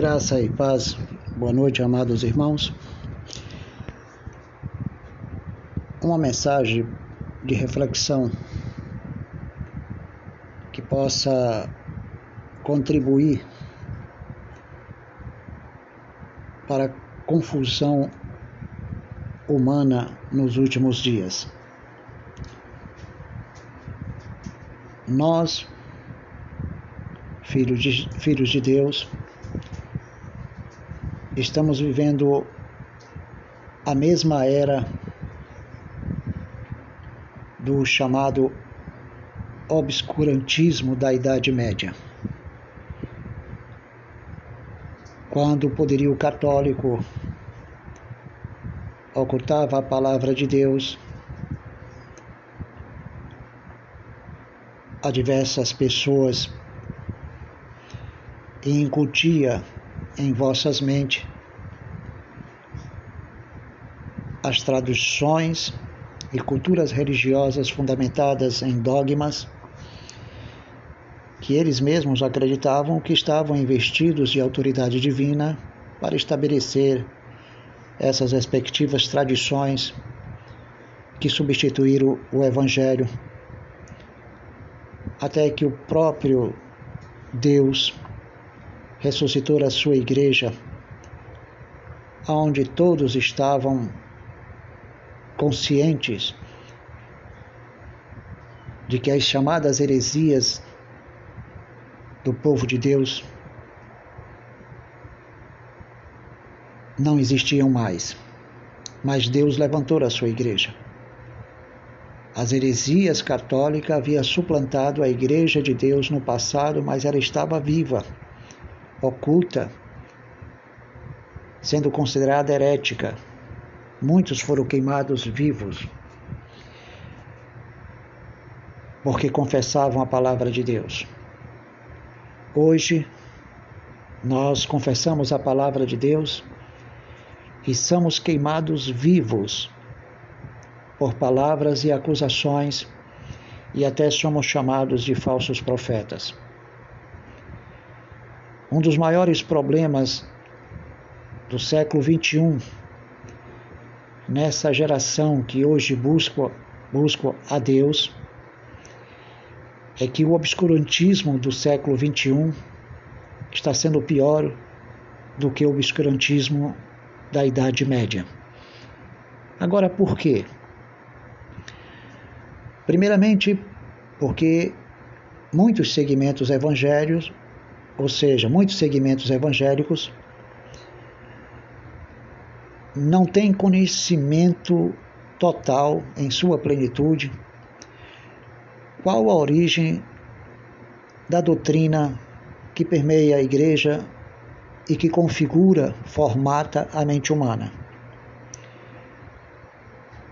Graça e paz. Boa noite, amados irmãos. Uma mensagem de reflexão que possa contribuir para a confusão humana nos últimos dias. Nós, filhos de, filhos de Deus, estamos vivendo a mesma era do chamado obscurantismo da Idade Média. Quando o poderio católico ocultava a palavra de Deus a diversas pessoas e incutia em vossas mentes as traduções e culturas religiosas fundamentadas em dogmas que eles mesmos acreditavam que estavam investidos de autoridade divina para estabelecer essas respectivas tradições que substituíram o Evangelho, até que o próprio Deus ressuscitou a sua igreja, onde todos estavam conscientes de que as chamadas heresias do povo de Deus não existiam mais, mas Deus levantou a sua igreja. As heresias católicas haviam suplantado a igreja de Deus no passado, mas ela estava viva oculta, sendo considerada herética. Muitos foram queimados vivos porque confessavam a palavra de Deus. Hoje, nós confessamos a palavra de Deus e somos queimados vivos por palavras e acusações e até somos chamados de falsos profetas. Um dos maiores problemas do século XXI, nessa geração que hoje busca, busca a Deus, é que o obscurantismo do século XXI está sendo pior do que o obscurantismo da Idade Média. Agora, por quê? Primeiramente, porque muitos segmentos evangélicos ou seja, muitos segmentos evangélicos não têm conhecimento total em sua plenitude qual a origem da doutrina que permeia a igreja e que configura, formata a mente humana.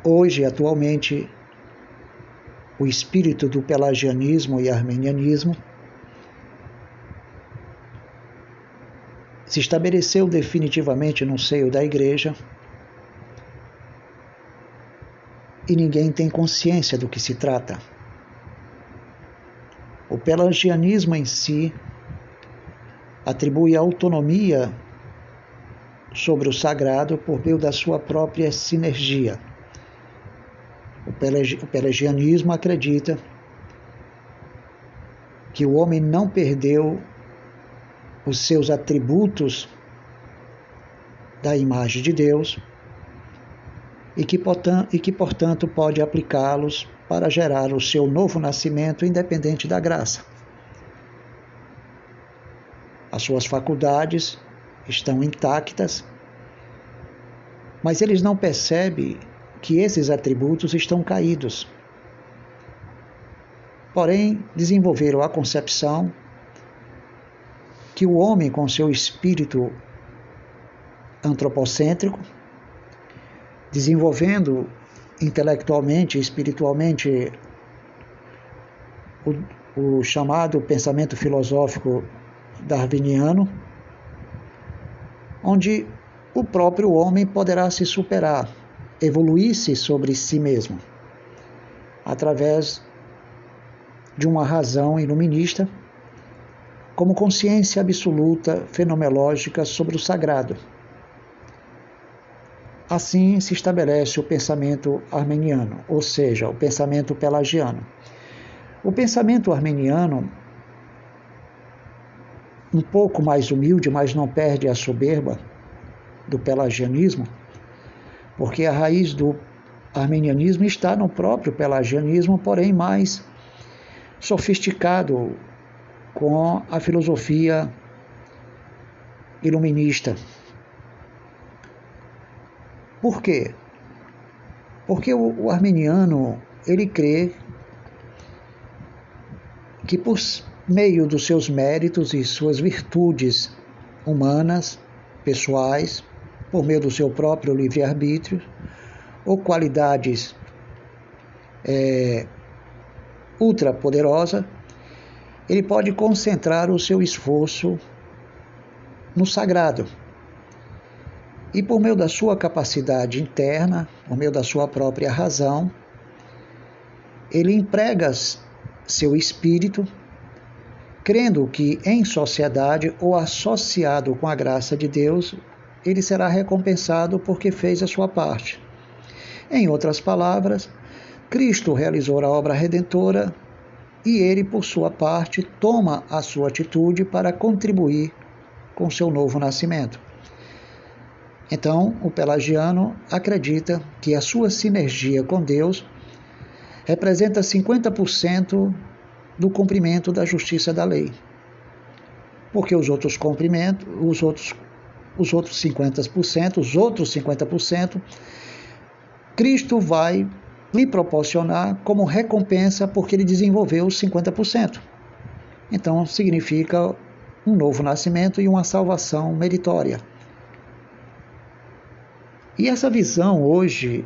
Hoje, atualmente, o espírito do pelagianismo e armenianismo se estabeleceu definitivamente no seio da igreja e ninguém tem consciência do que se trata. O pelagianismo em si atribui autonomia sobre o sagrado por meio da sua própria sinergia. O pelagianismo acredita que o homem não perdeu os seus atributos da imagem de Deus e que, e que portanto, pode aplicá-los para gerar o seu novo nascimento independente da graça. As suas faculdades estão intactas, mas eles não percebem que esses atributos estão caídos. Porém, desenvolveram a concepção que o homem, com seu espírito antropocêntrico, desenvolvendo intelectualmente e espiritualmente o, o chamado pensamento filosófico darwiniano, onde o próprio homem poderá se superar, evoluir-se sobre si mesmo, através de uma razão iluminista como consciência absoluta fenomenológica sobre o sagrado. Assim se estabelece o pensamento armeniano, ou seja, o pensamento pelagiano. O pensamento armeniano, um pouco mais humilde, mas não perde a soberba do pelagianismo, porque a raiz do armenianismo está no próprio pelagianismo, porém mais sofisticado com a filosofia iluminista. Por quê? Porque o, o armeniano ele crê que por meio dos seus méritos e suas virtudes humanas, pessoais, por meio do seu próprio livre-arbítrio, ou qualidades é, ultrapoderosa, ele pode concentrar o seu esforço no sagrado. E por meio da sua capacidade interna, por meio da sua própria razão, ele emprega seu espírito, crendo que em sociedade ou associado com a graça de Deus, ele será recompensado porque fez a sua parte. Em outras palavras, Cristo realizou a obra redentora e ele, por sua parte, toma a sua atitude para contribuir com seu novo nascimento. Então, o pelagiano acredita que a sua sinergia com Deus representa 50% do cumprimento da justiça da lei. Porque os outros cumprimentos, os outros os outros 50%, os outros 50%, Cristo vai lhe proporcionar como recompensa porque ele desenvolveu os 50%. Então significa um novo nascimento e uma salvação meritória. E essa visão hoje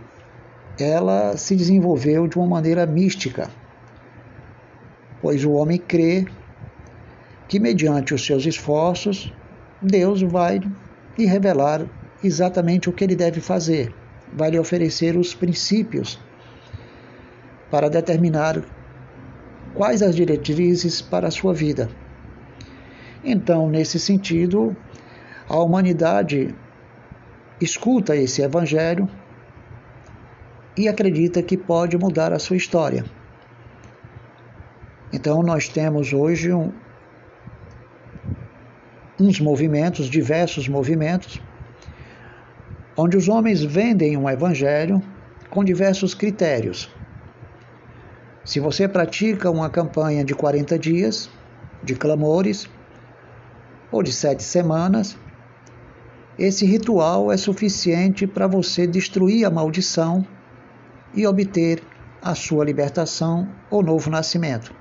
ela se desenvolveu de uma maneira mística, pois o homem crê que mediante os seus esforços Deus vai lhe revelar exatamente o que ele deve fazer, vai lhe oferecer os princípios para determinar quais as diretrizes para a sua vida. Então, nesse sentido, a humanidade escuta esse evangelho e acredita que pode mudar a sua história. Então, nós temos hoje um, uns movimentos, diversos movimentos, onde os homens vendem um evangelho com diversos critérios. Se você pratica uma campanha de 40 dias, de clamores, ou de sete semanas, esse ritual é suficiente para você destruir a maldição e obter a sua libertação ou novo nascimento.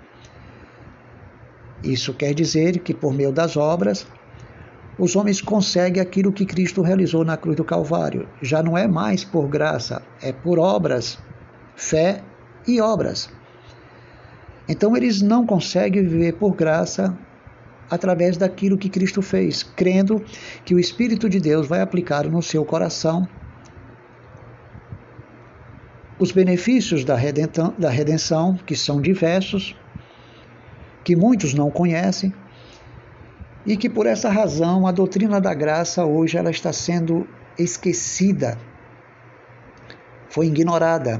Isso quer dizer que, por meio das obras, os homens conseguem aquilo que Cristo realizou na cruz do Calvário. Já não é mais por graça, é por obras, fé e obras. Então eles não conseguem viver por graça através daquilo que Cristo fez, crendo que o Espírito de Deus vai aplicar no seu coração os benefícios da redenção, da redenção, que são diversos, que muitos não conhecem, e que por essa razão a doutrina da graça hoje ela está sendo esquecida, foi ignorada.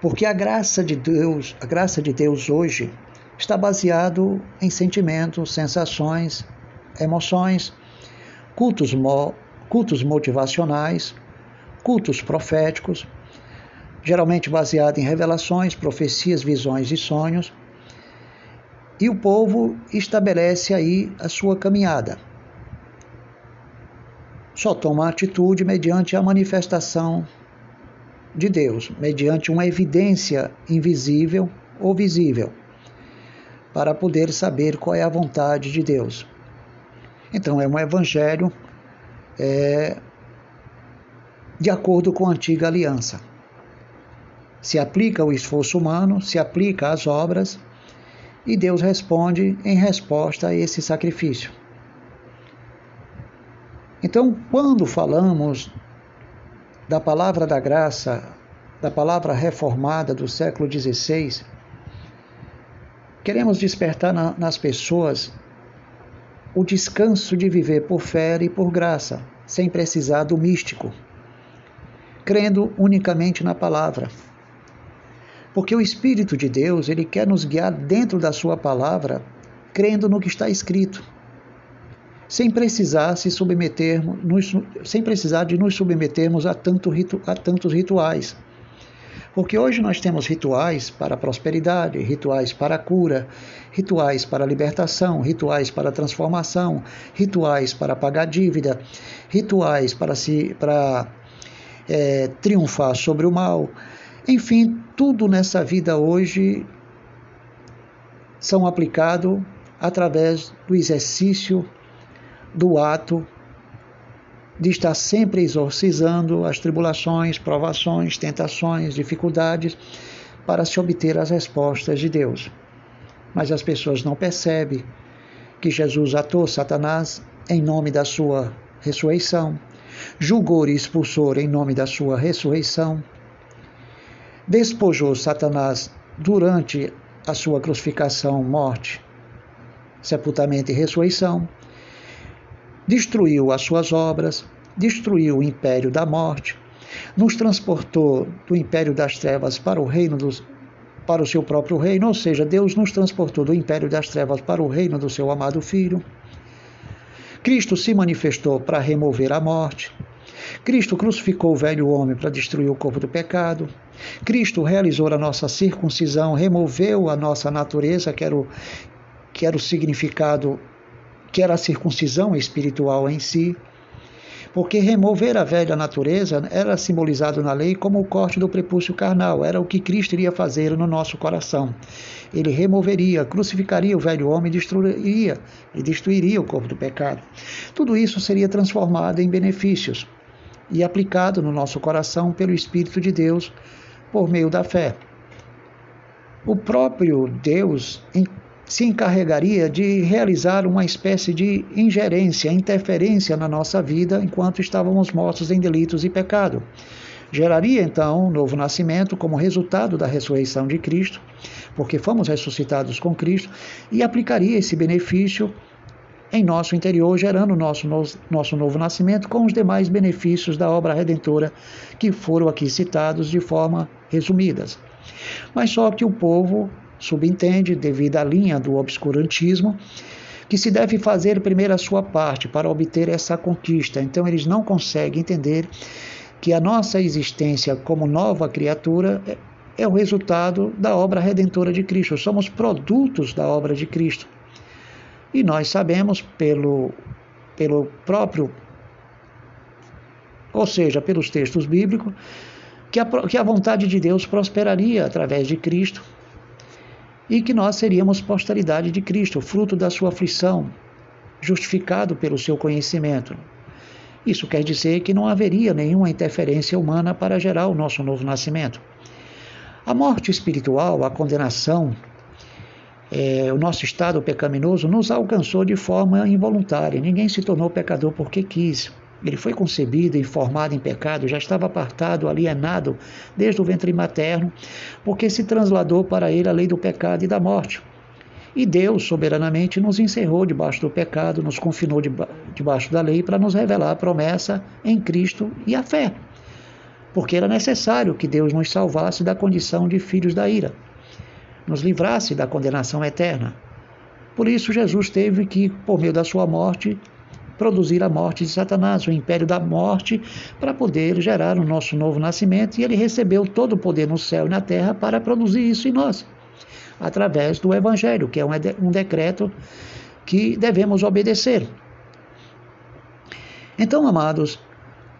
Porque a graça de Deus, a graça de Deus hoje está baseado em sentimentos, sensações, emoções, cultos, cultos motivacionais, cultos proféticos, geralmente baseado em revelações, profecias, visões e sonhos. E o povo estabelece aí a sua caminhada. Só toma atitude mediante a manifestação de Deus, mediante uma evidência invisível ou visível, para poder saber qual é a vontade de Deus. Então, é um evangelho é, de acordo com a antiga aliança. Se aplica o esforço humano, se aplica as obras, e Deus responde em resposta a esse sacrifício. Então, quando falamos da palavra da graça, da palavra reformada do século XVI, queremos despertar na, nas pessoas o descanso de viver por fé e por graça, sem precisar do místico, crendo unicamente na palavra. Porque o Espírito de Deus, ele quer nos guiar dentro da sua palavra, crendo no que está escrito, sem precisar se submetermos, sem precisar de nos submetermos a, tanto a tantos rituais. Porque hoje nós temos rituais para prosperidade, rituais para cura, rituais para libertação, rituais para transformação, rituais para pagar dívida, rituais para, se, para é, triunfar sobre o mal, enfim, tudo nessa vida hoje são aplicados através do exercício do ato de estar sempre exorcizando as tribulações, provações, tentações, dificuldades para se obter as respostas de Deus. Mas as pessoas não percebem que Jesus atou Satanás em nome da sua ressurreição, julgou e expulsou em nome da sua ressurreição, despojou Satanás durante a sua crucificação, morte, sepultamento e ressurreição, destruiu as suas obras, destruiu o império da morte, nos transportou do império das trevas para o reino dos para o seu próprio reino, ou seja, Deus nos transportou do império das trevas para o reino do seu amado filho. Cristo se manifestou para remover a morte. Cristo crucificou o velho homem para destruir o corpo do pecado. Cristo realizou a nossa circuncisão, removeu a nossa natureza, que era o, que era o significado, que era a circuncisão espiritual em si. Porque remover a velha natureza era simbolizado na lei como o corte do prepúcio carnal, era o que Cristo iria fazer no nosso coração. Ele removeria, crucificaria o velho homem e destruiria, e destruiria o corpo do pecado. Tudo isso seria transformado em benefícios e aplicado no nosso coração pelo Espírito de Deus por meio da fé. O próprio Deus se encarregaria de realizar uma espécie de ingerência, interferência na nossa vida enquanto estávamos mortos em delitos e pecado. Geraria então um novo nascimento como resultado da ressurreição de Cristo, porque fomos ressuscitados com Cristo, e aplicaria esse benefício em nosso interior, gerando nosso, nosso novo nascimento com os demais benefícios da obra redentora que foram aqui citados de forma resumidas. Mas só que o povo subentende, devido à linha do obscurantismo, que se deve fazer primeiro a sua parte para obter essa conquista. Então eles não conseguem entender que a nossa existência como nova criatura é, é o resultado da obra redentora de Cristo. Somos produtos da obra de Cristo. E nós sabemos pelo, pelo próprio, ou seja, pelos textos bíblicos, que a, que a vontade de Deus prosperaria através de Cristo e que nós seríamos posteridade de Cristo, fruto da sua aflição, justificado pelo seu conhecimento. Isso quer dizer que não haveria nenhuma interferência humana para gerar o nosso novo nascimento. A morte espiritual, a condenação, é, o nosso estado pecaminoso nos alcançou de forma involuntária. Ninguém se tornou pecador porque quis. Ele foi concebido e formado em pecado, já estava apartado, alienado desde o ventre materno, porque se transladou para ele a lei do pecado e da morte. E Deus, soberanamente, nos encerrou debaixo do pecado, nos confinou debaixo da lei para nos revelar a promessa em Cristo e a fé. Porque era necessário que Deus nos salvasse da condição de filhos da ira, nos livrasse da condenação eterna. Por isso, Jesus teve que, por meio da sua morte, produzir a morte de Satanás, o império da morte, para poder gerar o nosso novo nascimento, e ele recebeu todo o poder no céu e na terra para produzir isso em nós, através do Evangelho, que é um decreto que devemos obedecer. Então, amados,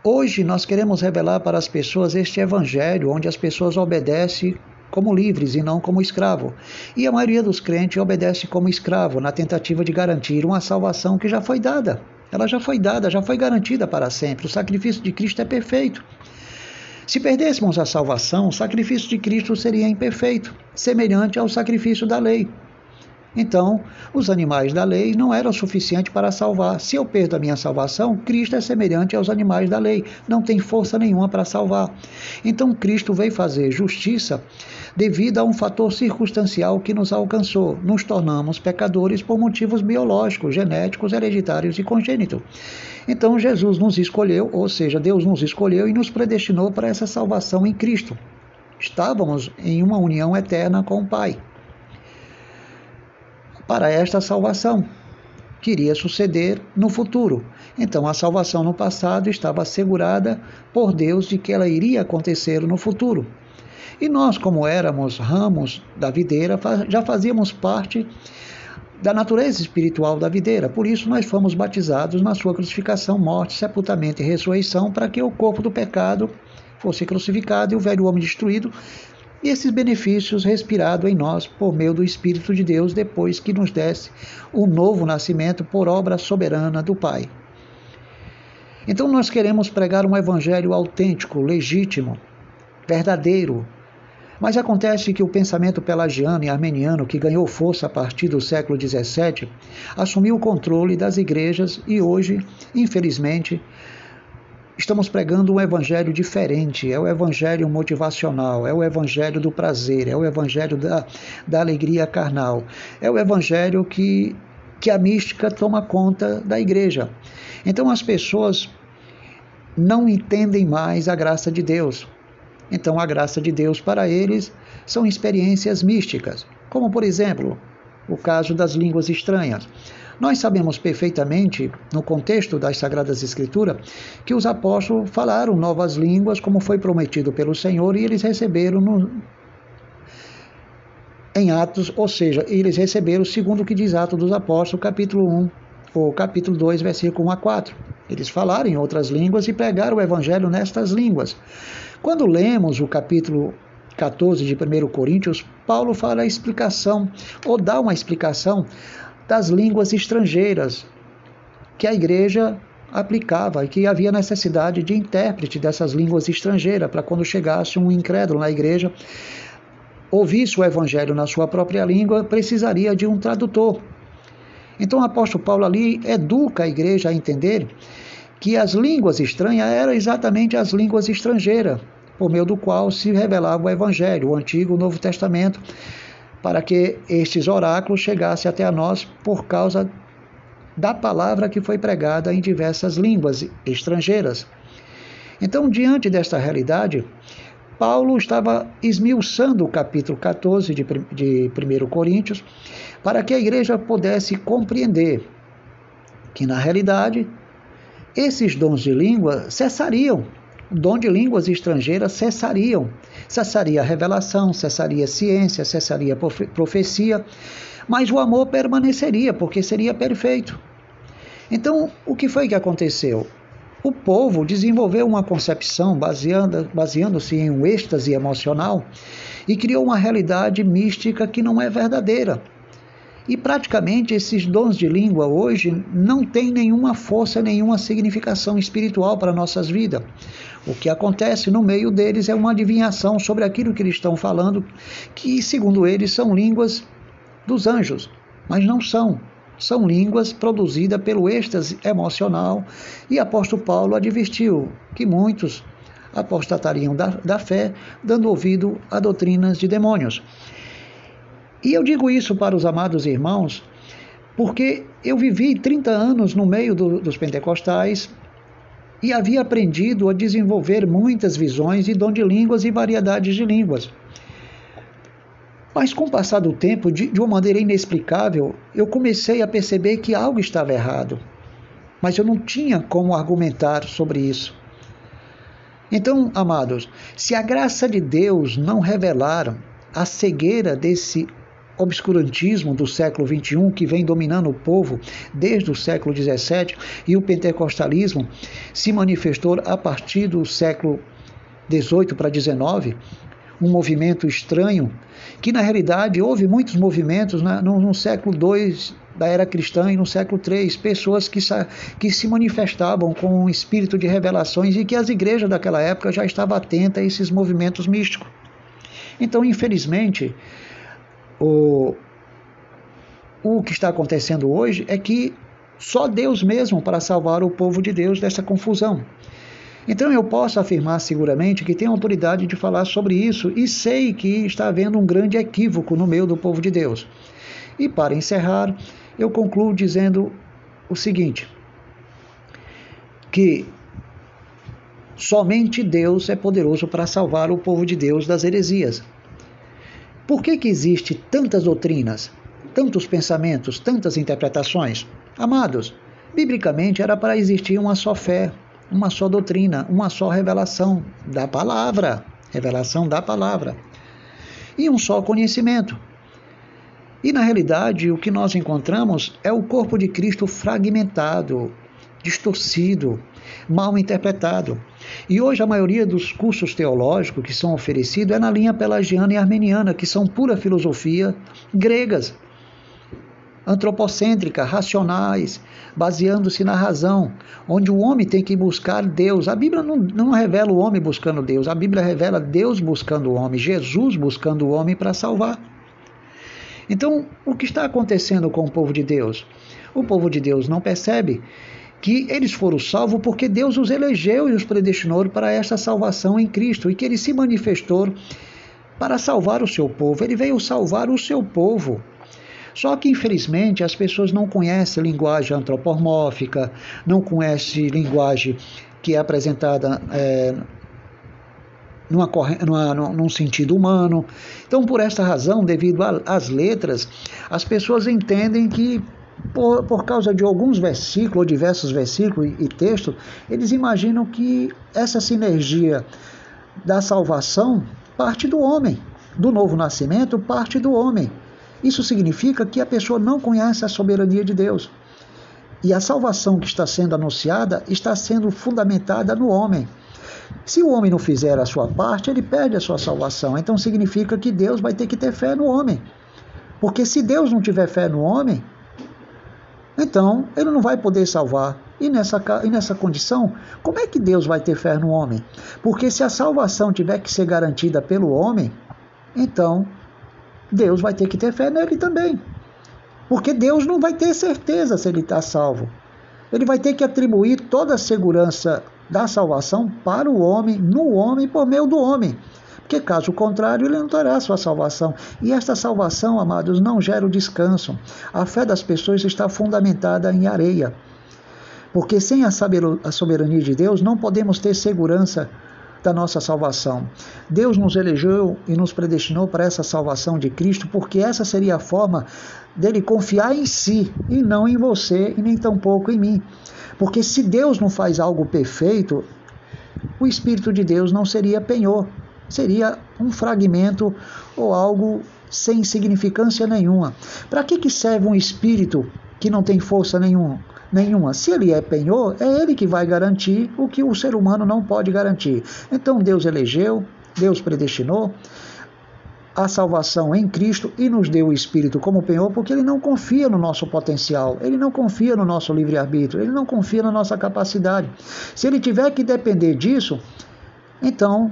hoje nós queremos revelar para as pessoas este Evangelho, onde as pessoas obedecem como livres e não como escravo. E a maioria dos crentes obedece como escravo, na tentativa de garantir uma salvação que já foi dada. Ela já foi dada, já foi garantida para sempre. O sacrifício de Cristo é perfeito. Se perdêssemos a salvação, o sacrifício de Cristo seria imperfeito, semelhante ao sacrifício da lei. Então, os animais da lei não eram suficientes para salvar. Se eu perdo a minha salvação, Cristo é semelhante aos animais da lei, não tem força nenhuma para salvar. Então, Cristo veio fazer justiça devido a um fator circunstancial que nos alcançou. Nos tornamos pecadores por motivos biológicos, genéticos, hereditários e congênitos. Então, Jesus nos escolheu, ou seja, Deus nos escolheu e nos predestinou para essa salvação em Cristo. Estávamos em uma união eterna com o Pai para esta salvação, que iria suceder no futuro. Então, a salvação no passado estava assegurada por Deus de que ela iria acontecer no futuro. E nós, como éramos ramos da videira, já fazíamos parte da natureza espiritual da videira. Por isso, nós fomos batizados na sua crucificação, morte, sepultamento e ressurreição, para que o corpo do pecado fosse crucificado e o velho homem destruído e esses benefícios respirados em nós por meio do Espírito de Deus depois que nos desse o novo nascimento por obra soberana do Pai. Então nós queremos pregar um evangelho autêntico, legítimo, verdadeiro. Mas acontece que o pensamento pelagiano e armeniano, que ganhou força a partir do século XVII, assumiu o controle das igrejas e hoje, infelizmente, Estamos pregando um evangelho diferente, é o evangelho motivacional, é o evangelho do prazer, é o evangelho da, da alegria carnal, é o evangelho que, que a mística toma conta da igreja. Então as pessoas não entendem mais a graça de Deus. Então a graça de Deus para eles são experiências místicas, como por exemplo o caso das línguas estranhas. Nós sabemos perfeitamente, no contexto das Sagradas Escrituras, que os apóstolos falaram novas línguas, como foi prometido pelo Senhor, e eles receberam no, em Atos, ou seja, eles receberam segundo o que diz Atos dos Apóstolos, capítulo 1, ou capítulo 2, versículo 1 a 4. Eles falaram em outras línguas e pregaram o evangelho nestas línguas. Quando lemos o capítulo 14 de 1 Coríntios, Paulo fala a explicação, ou dá uma explicação das línguas estrangeiras que a igreja aplicava e que havia necessidade de intérprete dessas línguas estrangeiras para quando chegasse um incrédulo na igreja ouvisse o evangelho na sua própria língua, precisaria de um tradutor. Então o apóstolo Paulo ali educa a igreja a entender que as línguas estranhas eram exatamente as línguas estrangeiras, por meio do qual se revelava o evangelho, o Antigo e o Novo Testamento, para que estes oráculos chegassem até a nós por causa da palavra que foi pregada em diversas línguas estrangeiras. Então, diante desta realidade, Paulo estava esmiuçando o capítulo 14 de, de 1 Coríntios para que a igreja pudesse compreender que, na realidade, esses dons de língua cessariam o dom de línguas estrangeiras cessariam. Cessaria a revelação, cessaria a ciência, cessaria a profecia, mas o amor permaneceria, porque seria perfeito. Então, o que foi que aconteceu? O povo desenvolveu uma concepção baseando-se baseando em um êxtase emocional e criou uma realidade mística que não é verdadeira. E praticamente esses dons de língua hoje não têm nenhuma força, nenhuma significação espiritual para nossas vidas. O que acontece no meio deles é uma adivinhação sobre aquilo que eles estão falando, que, segundo eles, são línguas dos anjos, mas não são. São línguas produzidas pelo êxtase emocional, e apóstolo Paulo advertiu que muitos apostatariam da, da fé, dando ouvido a doutrinas de demônios. E eu digo isso para os amados irmãos, porque eu vivi 30 anos no meio do, dos pentecostais e havia aprendido a desenvolver muitas visões e dom de línguas e variedades de línguas. Mas com o passar do tempo, de, de uma maneira inexplicável, eu comecei a perceber que algo estava errado. Mas eu não tinha como argumentar sobre isso. Então, amados, se a graça de Deus não revelar a cegueira desse obscurantismo do século XXI que vem dominando o povo desde o século XVII e o pentecostalismo se manifestou a partir do século XVIII para XIX, um movimento estranho que na realidade houve muitos movimentos né, no, no, século II da era cristã e no século III, pessoas que, que se manifestavam com um espírito de revelações e que as igrejas daquela época já estavam atentas a esses movimentos místicos. Então, infelizmente, o, o que está acontecendo hoje é que só Deus mesmo para salvar o povo de Deus dessa confusão. Então eu posso afirmar seguramente que tenho autoridade de falar sobre isso e sei que está havendo um grande equívoco no meio do povo de Deus. E para encerrar, eu concluo dizendo o seguinte: que somente Deus é poderoso para salvar o povo de Deus das heresias. Por que, que existe tantas doutrinas, tantos pensamentos, tantas interpretações? Amados, biblicamente era para existir uma só fé, uma só doutrina, uma só revelação da palavra, revelação da palavra, e um só conhecimento. E na realidade, o que nós encontramos é o corpo de Cristo fragmentado, distorcido, mal interpretado. E hoje a maioria dos cursos teológicos que são oferecidos é na linha pelagiana e armeniana, que são pura filosofia gregas antropocêntricas, racionais, baseando-se na razão, onde o homem tem que buscar Deus. A Bíblia não, não revela o homem buscando Deus, a Bíblia revela Deus buscando o homem, Jesus buscando o homem para salvar. Então, o que está acontecendo com o povo de Deus? O povo de Deus não percebe que eles foram salvos porque Deus os elegeu e os predestinou para esta salvação em Cristo e que ele se manifestou para salvar o seu povo. Ele veio salvar o seu povo. Só que, infelizmente, as pessoas não conhecem linguagem antropomórfica, não conhecem linguagem que é apresentada é, numa, numa, num sentido humano. Então, por esta razão, devido às letras, as pessoas entendem que por, por, causa de alguns versículos, ou diversos versículos e, e textos, eles imaginam que essa sinergia da salvação parte do homem, do novo nascimento parte do homem. Isso significa que a pessoa não conhece a soberania de Deus. E a salvação que está sendo anunciada está sendo fundamentada no homem. Se o homem não fizer a sua parte, ele perde a sua salvação. Então significa que Deus vai ter que ter fé no homem. Porque se Deus não tiver fé no homem, então ele não vai poder salvar. E nessa, e nessa condição, como é que Deus vai ter fé no homem? Porque se a salvação tiver que ser garantida pelo homem, então Deus vai ter que ter fé nele também. Porque Deus não vai ter certeza se ele está salvo. Ele vai ter que atribuir toda a segurança da salvação para o homem, no homem, por meio do homem. Porque caso contrário, ele não terá sua salvação. E esta salvação, amados, não gera o descanso. A fé das pessoas está fundamentada em areia. Porque sem a soberania de Deus, não podemos ter segurança da nossa salvação. Deus nos elegeu e nos predestinou para essa salvação de Cristo, porque essa seria a forma dele confiar em si e não em você e nem tampouco em mim. Porque se Deus não faz algo perfeito, o Espírito de Deus não seria penhor, seria um fragmento ou algo sem significância nenhuma. Para que, que serve um espírito que não tem força nenhuma? nenhuma. Se ele é penhor, é ele que vai garantir o que o ser humano não pode garantir. Então Deus elegeu, Deus predestinou a salvação em Cristo e nos deu o Espírito como penhor, porque ele não confia no nosso potencial, ele não confia no nosso livre-arbítrio, ele não confia na nossa capacidade. Se ele tiver que depender disso, então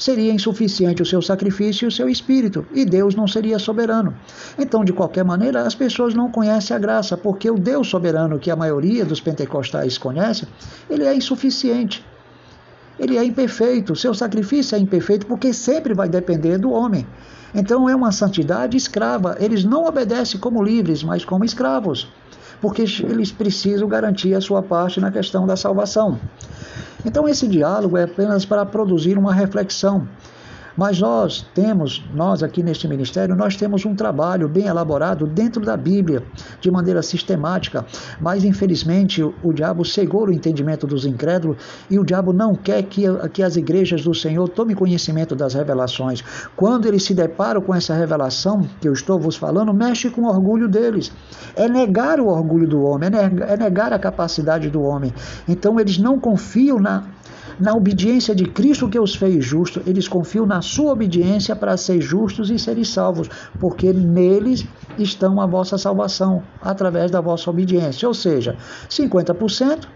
seria insuficiente o seu sacrifício e o seu espírito, e Deus não seria soberano. Então, de qualquer maneira, as pessoas não conhecem a graça, porque o Deus soberano que a maioria dos pentecostais conhece, ele é insuficiente. Ele é imperfeito, seu sacrifício é imperfeito porque sempre vai depender do homem. Então é uma santidade escrava. Eles não obedecem como livres, mas como escravos, porque eles precisam garantir a sua parte na questão da salvação. Então, esse diálogo é apenas para produzir uma reflexão mas nós temos, nós aqui neste ministério, nós temos um trabalho bem elaborado dentro da Bíblia, de maneira sistemática, mas infelizmente o, diabo cegou o entendimento dos incrédulos e o diabo não quer que, que as igrejas do Senhor tomem conhecimento das revelações. Quando eles se deparam com essa revelação que eu estou vos falando, mexe com o orgulho deles. É negar o orgulho do homem, é é negar a capacidade do homem. Então eles não confiam na na obediência de Cristo que os fez justos, eles confiam na sua obediência para ser justos e serem salvos, porque neles estão a vossa salvação, através da vossa obediência. Ou seja, 50%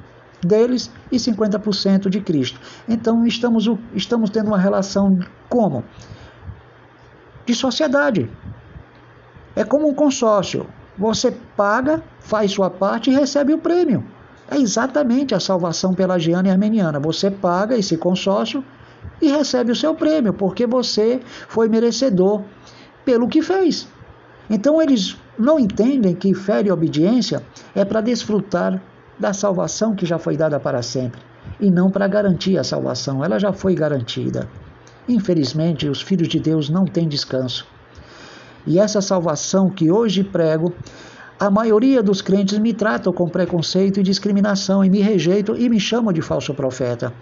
deles e 50% de Cristo. Então estamos, estamos tendo uma relação como? De sociedade. É como um consórcio. Você paga, faz sua parte e recebe o prêmio. É exatamente a salvação pelagiana e armeniana. Você paga esse consórcio e recebe o seu prêmio, porque você foi merecedor pelo que fez. Então eles não entendem que fé e obediência é para desfrutar da salvação que já foi dada para sempre e não para garantir a salvação, ela já foi garantida. Infelizmente, os filhos de Deus não têm descanso. E essa salvação que hoje prego, a maioria dos crentes me tratam com preconceito e discriminação e me rejeitam e me chamam de falso profeta.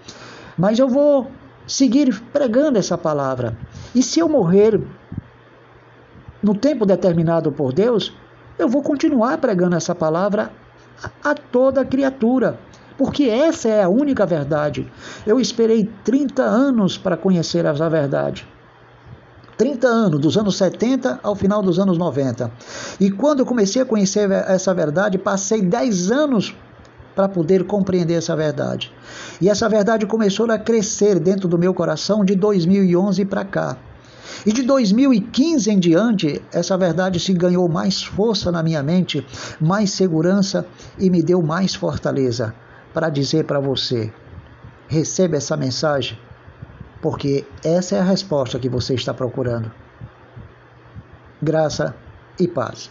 Mas eu vou seguir pregando essa palavra. E se eu morrer no tempo determinado por Deus, eu vou continuar pregando essa palavra a toda criatura, porque essa é a única verdade. Eu esperei 30 anos para conhecer essa verdade. 30 anos, dos anos 70 ao final dos anos 90. E quando eu comecei a conhecer essa verdade, passei 10 anos para poder compreender essa verdade. E essa verdade começou a crescer dentro do meu coração de 2011 para cá. E de 2015 em diante, essa verdade se ganhou mais força na minha mente, mais segurança e me deu mais fortaleza para dizer para você: receba essa mensagem, porque essa é a resposta que você está procurando. Graça e paz.